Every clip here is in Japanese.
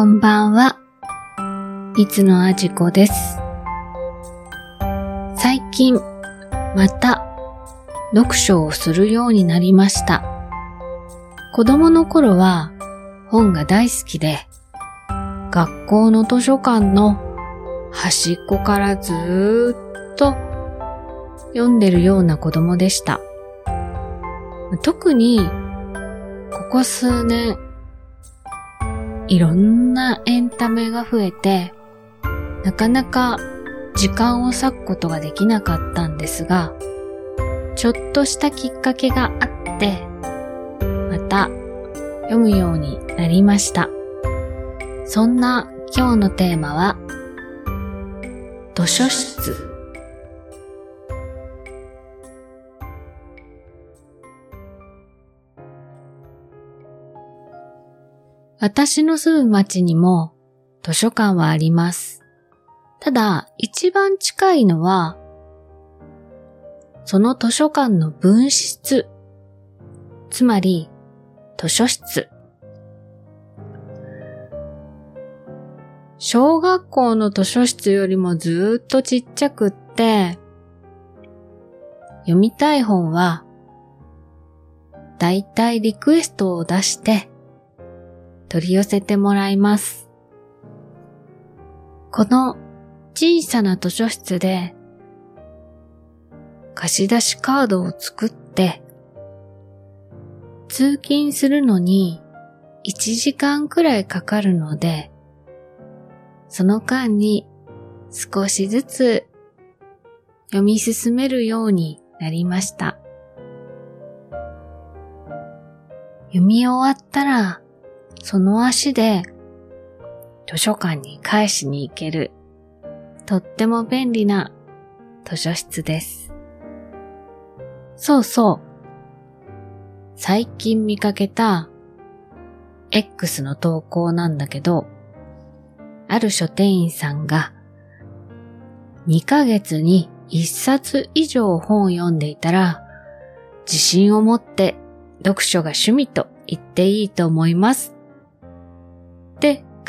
こんばんは。いつのあじこです。最近、また、読書をするようになりました。子供の頃は、本が大好きで、学校の図書館の端っこからずーっと読んでるような子供でした。特に、ここ数年、いろんなエンタメが増えて、なかなか時間を割くことができなかったんですが、ちょっとしたきっかけがあって、また読むようになりました。そんな今日のテーマは、図書室。私の住む町にも図書館はあります。ただ、一番近いのは、その図書館の分室、つまり図書室。小学校の図書室よりもずっとちっちゃくって、読みたい本は、だいたいリクエストを出して、取り寄せてもらいます。この小さな図書室で貸し出しカードを作って通勤するのに1時間くらいかかるのでその間に少しずつ読み進めるようになりました。読み終わったらその足で図書館に返しに行けるとっても便利な図書室です。そうそう。最近見かけた X の投稿なんだけど、ある書店員さんが2ヶ月に1冊以上本を読んでいたら自信を持って読書が趣味と言っていいと思います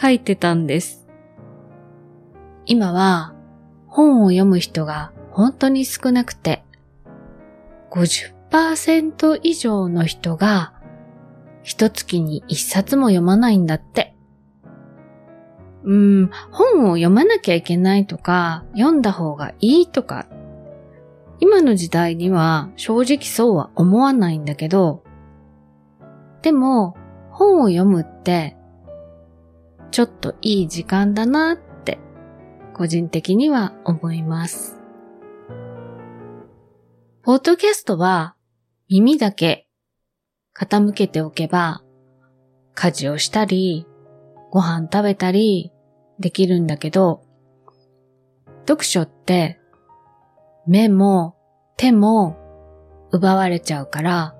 書いてたんです。今は本を読む人が本当に少なくて、50%以上の人が一月に一冊も読まないんだって。うん、本を読まなきゃいけないとか、読んだ方がいいとか、今の時代には正直そうは思わないんだけど、でも本を読むってちょっといい時間だなって、個人的には思います。ポッドキャストは耳だけ傾けておけば、家事をしたり、ご飯食べたりできるんだけど、読書って目も手も奪われちゃうから、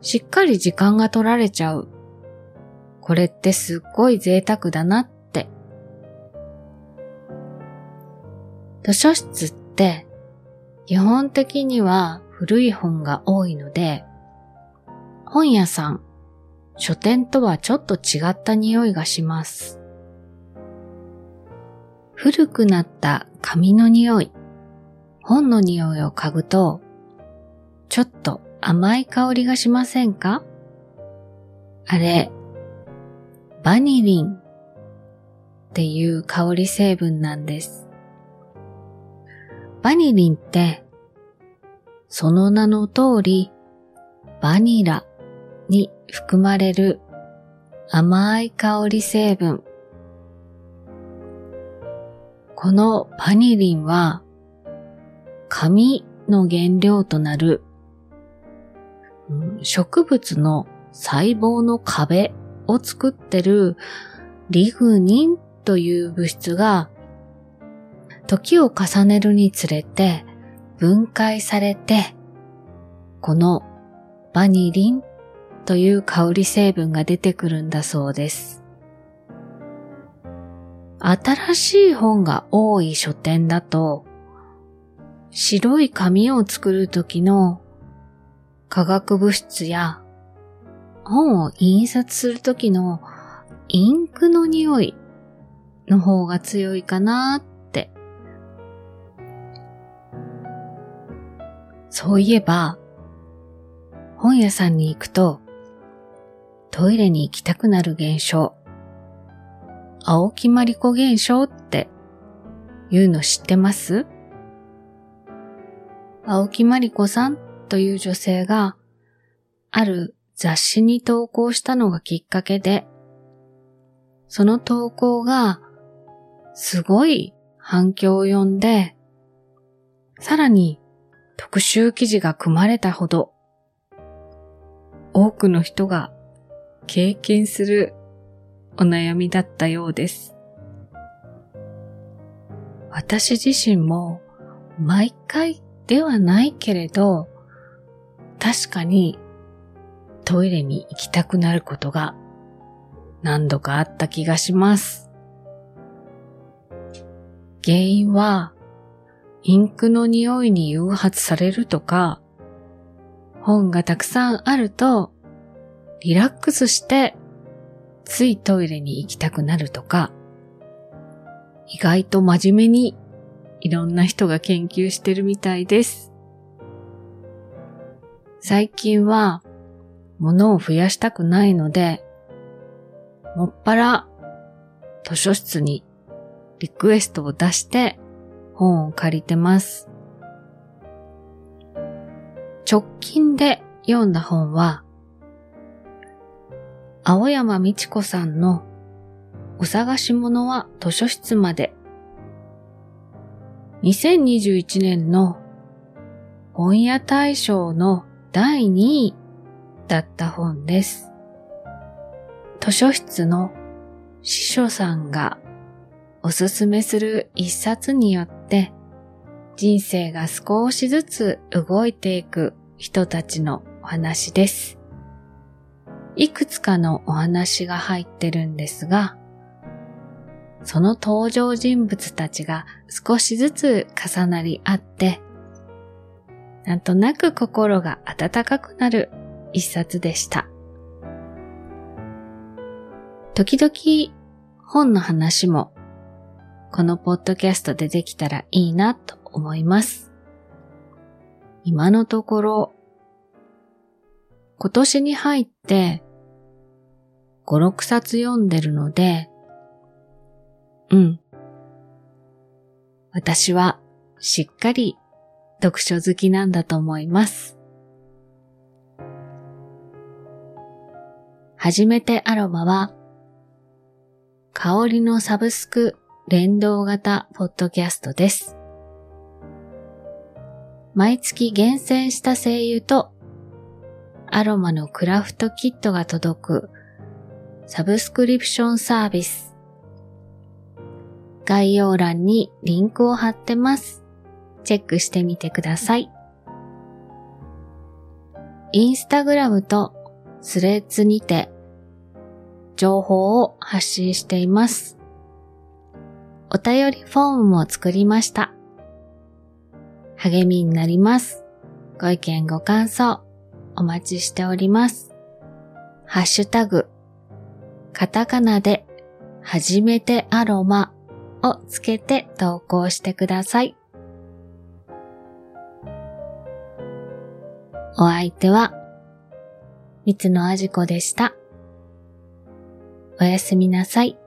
しっかり時間が取られちゃう。これってすっごい贅沢だなって。図書室って基本的には古い本が多いので、本屋さん、書店とはちょっと違った匂いがします。古くなった紙の匂い、本の匂いを嗅ぐと、ちょっと甘い香りがしませんか？あれ、バニリンっていう香り成分なんです。バニリンって、その名の通り、バニラに含まれる甘い香り成分。このバニリンは、紙の原料となる植物の細胞の壁を作ってるリグニンという物質が時を重ねるにつれて分解されてこのバニリンという香り成分が出てくるんだそうです。新しい本が多い書店だと白い紙を作る時の化学物質や本を印刷する時のインクの匂いの方が強いかなって。そういえば、本屋さんに行くと、トイレに行きたくなる現象、青木まりこ現象っていうの知ってます？青木まりこさんという女性が、ある雑誌に投稿したのがきっかけで、その投稿がすごい反響を呼んで、さらに特集記事が組まれたほど、多くの人が経験するお悩みだったようです。私自身も毎回ではないけれど、確かにトイレに行きたくなることが何度かあった気がします。原因はインクの匂いに誘発されるとか、本がたくさんあるとリラックスしてついトイレに行きたくなるとか、意外と真面目にいろんな人が研究してるみたいです。最近は物を増やしたくないので、もっぱら図書室にリクエストを出して本を借りてます。直近で読んだ本は、青山美智子さんのお探し物は図書室まで。2021年の本屋大賞の第2位だった本です。図書室の司書さんがおすすめする一冊によって人生が少しずつ動いていく人たちのお話です。いくつかのお話が入ってるんですが、その登場人物たちが少しずつ重なり合って、なんとなく心が温かくなる一冊でした。時々本の話もこのポッドキャストでできたらいいなと思います。今のところ今年に入って5、6冊読んでるので、うん。私はしっかり読書好きなんだと思います。初めてアロマは、香りのサブスク連動型ポッドキャストです。毎月厳選した精油とアロマのクラフトキットが届くサブスクリプションサービス。概要欄にリンクを貼ってます。チェックしてみてください。インスタグラムとスレッズにて情報を発信しています。お便りフォームも作りました。励みになります。ご意見ご感想お待ちしております。ハッシュタグ、カタカナで、はじめてアロマをつけて投稿してください。お相手は、三つのあじこでした。おやすみなさい。